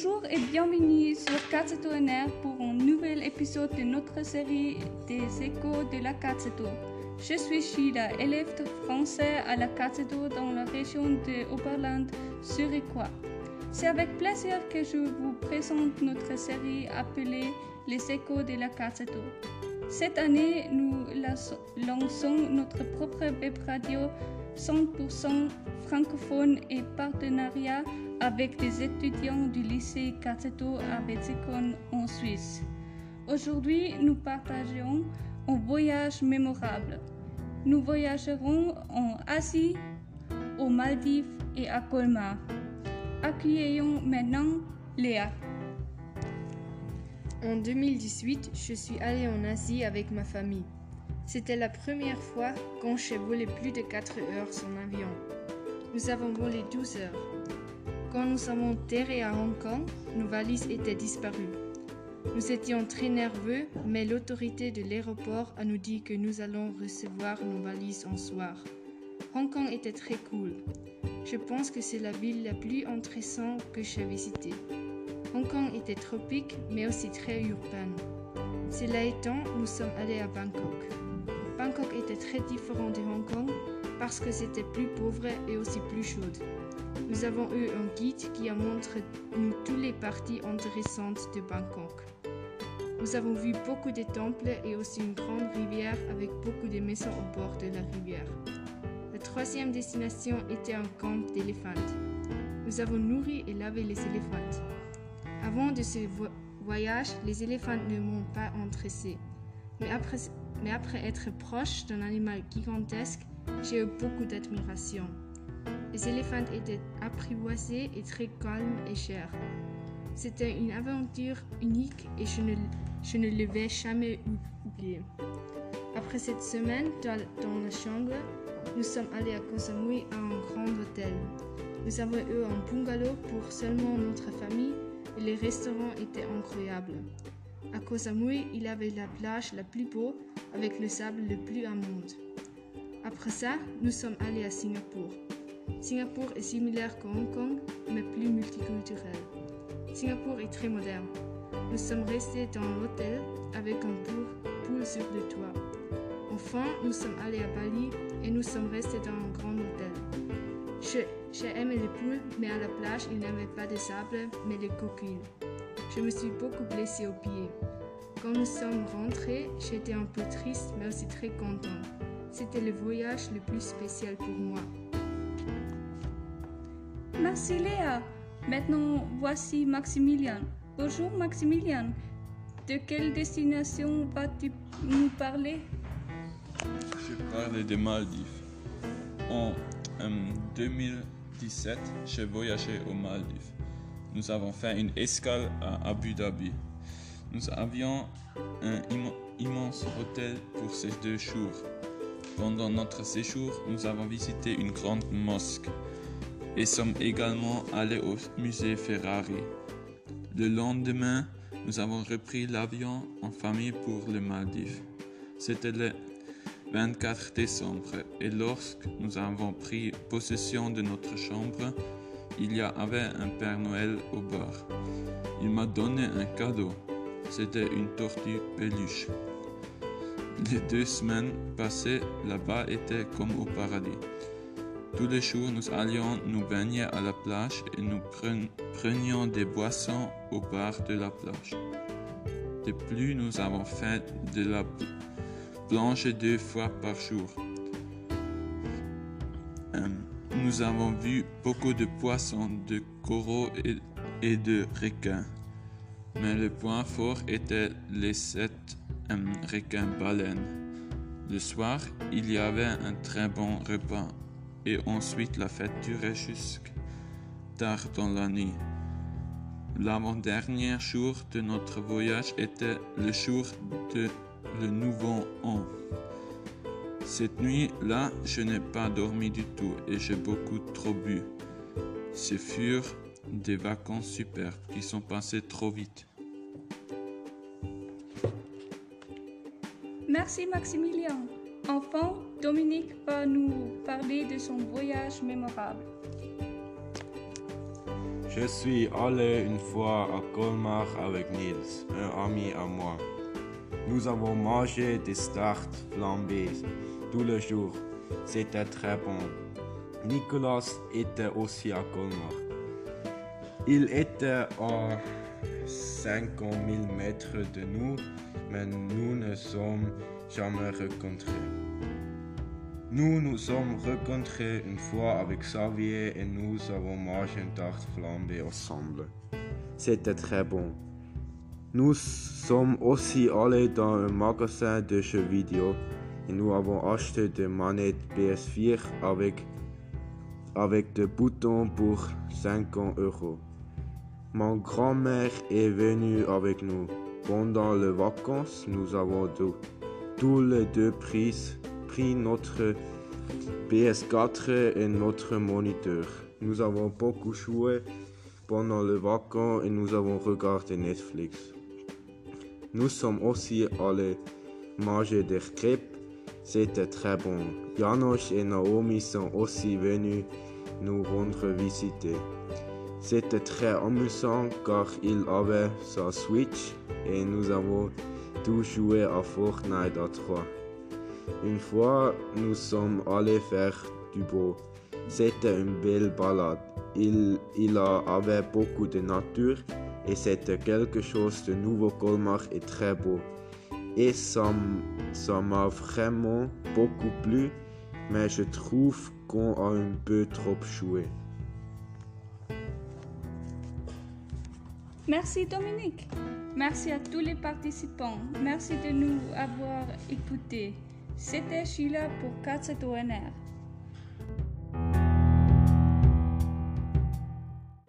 Bonjour et bienvenue sur Katseto NR pour un nouvel épisode de notre série des échos de la Katseto. Je suis Sheila, élève français à la Katseto dans la région de Oberland zurichois. C'est avec plaisir que je vous présente notre série appelée Les échos de la Katseto. Cette année, nous lançons notre propre web radio 100% francophone et partenariat avec des étudiants du lycée Katseto à Wetzikon en Suisse. Aujourd'hui, nous partageons un voyage mémorable. Nous voyagerons en Asie, aux Maldives et à Colmar. Accueillons maintenant Léa. En 2018, je suis allée en Asie avec ma famille. C'était la première fois quand j'ai volé plus de 4 heures sans avion. Nous avons volé 12 heures. Quand nous avons atterri à Hong Kong, nos valises étaient disparues. Nous étions très nerveux, mais l'autorité de l'aéroport a nous dit que nous allons recevoir nos valises en soir. Hong Kong était très cool. Je pense que c'est la ville la plus intéressante que j'ai visitée. Hong Kong était tropique, mais aussi très urbain. Cela étant, nous sommes allés à Bangkok. Bangkok était très différent de Hong Kong parce que c'était plus pauvre et aussi plus chaud. Nous avons eu un guide qui a montré nous toutes les parties intéressantes de Bangkok. Nous avons vu beaucoup de temples et aussi une grande rivière avec beaucoup de maisons au bord de la rivière. La troisième destination était un camp d'éléphants. Nous avons nourri et lavé les éléphants. Avant de ce voyage, les éléphants ne m'ont pas intéressé. Mais après, mais après être proche d'un animal gigantesque, j'ai eu beaucoup d'admiration. Les éléphants étaient apprivoisés et très calmes et chers. C'était une aventure unique et je ne, je ne jamais oublier. Après cette semaine dans, la chambre, nous sommes allés à Koh Samui à un grand hôtel. Nous avons eu un bungalow pour seulement notre famille et les restaurants étaient incroyables. À Koh Samui, il avait la plage la plus beau avec le sable le plus immonde. Après ça, nous sommes allés à Singapour. Singapour est similaire qu'à Hong Kong, mais plus multiculturel. Singapour est très moderne. Nous sommes restés dans l'hôtel avec un pool sur le toit. Enfin, nous sommes allés à Bali et nous sommes restés dans un grand hôtel. J'ai aimé le pool, mais à la plage, il n'y avait pas de sable, mais des coquilles. Je me suis beaucoup blessée au pied. Quand nous sommes rentrés, j'étais un peu triste, mais aussi très content. C'était le voyage le plus spécial pour moi. Merci Léa. Maintenant, voici Maximilien. Bonjour Maximilien. De quelle destination vas-tu nous parler? Je parle des Maldives. En 2017, j'ai voyagé aux Maldives. Nous avons fait une escale à Abu Dhabi. Nous avions un immense hôtel pour ces deux jours. Pendant notre séjour, nous avons visité une grande mosquée et sommes également allés au musée Ferrari. Le lendemain, nous avons repris l'avion en famille pour les Maldives. C'était le 24 décembre et lorsque nous avons pris possession de notre chambre, il y avait un Père Noël au bar. Il m'a donné un cadeau. C'était une tortue peluche. Les deux semaines passées là-bas étaient comme au paradis. Tous les jours, nous allions nous baigner à la plage et nous prenions des boissons au bar de la plage. De plus, nous avons fait de la planche deux fois par jour. Nous avons vu beaucoup de poissons, de coraux et, de requins. Mais le point fort était les sept requins baleines. Le soir, il y avait un très bon repas et ensuite la fête durait jusqu'à tard dans la nuit. L'avant-dernier jour de notre voyage était le jour de le nouveau an. Cette nuit-là, je n'ai pas dormi du tout et j'ai beaucoup trop bu. Ce furent des vacances superbes qui sont passées trop vite. Merci Maximilien. Enfin, Dominique va nous parler de son voyage mémorable. Je suis allé une fois à Colmar avec Nils, un ami à moi. Nous avons mangé des start flambés tous les jours. C'était très bon. Nicolas était aussi à Colmar. Il était à 50 000 mètres de nous, mais nous ne sommes jamais rencontrés. Nous nous sommes rencontrés une fois avec Xavier et nous avons mangé une tarte flambée ensemble. C'était très bon. Nous sommes aussi allés dans un magasin de jeux vidéo et nous avons acheté des manettes PS4 avec, avec des boutons pour 50 euros. Ma grand-mère est venue avec nous. Pendant les vacances, nous avons tous les deux pris, pris notre PS4 et notre moniteur. Nous avons beaucoup joué pendant les vacances et nous avons regardé Netflix. Nous sommes aussi allés manger des crêpes. C'était très bon. Janos et Naomi sont aussi venus nous rendre visiter. C'était très amusant car il avait sa Switch et nous avons joué à Fortnite à trois. Une fois, nous sommes allés faire du beau. C'était une belle balade. Il, il avait beaucoup de nature et c'était quelque chose de nouveau. Colmar est très beau. Et ça m'a vraiment beaucoup plu, mais je trouve qu'on a un peu trop joué. Merci Dominique. Merci à tous les participants. Merci de nous avoir écoutés. C'était Sheila pour 4 ONR.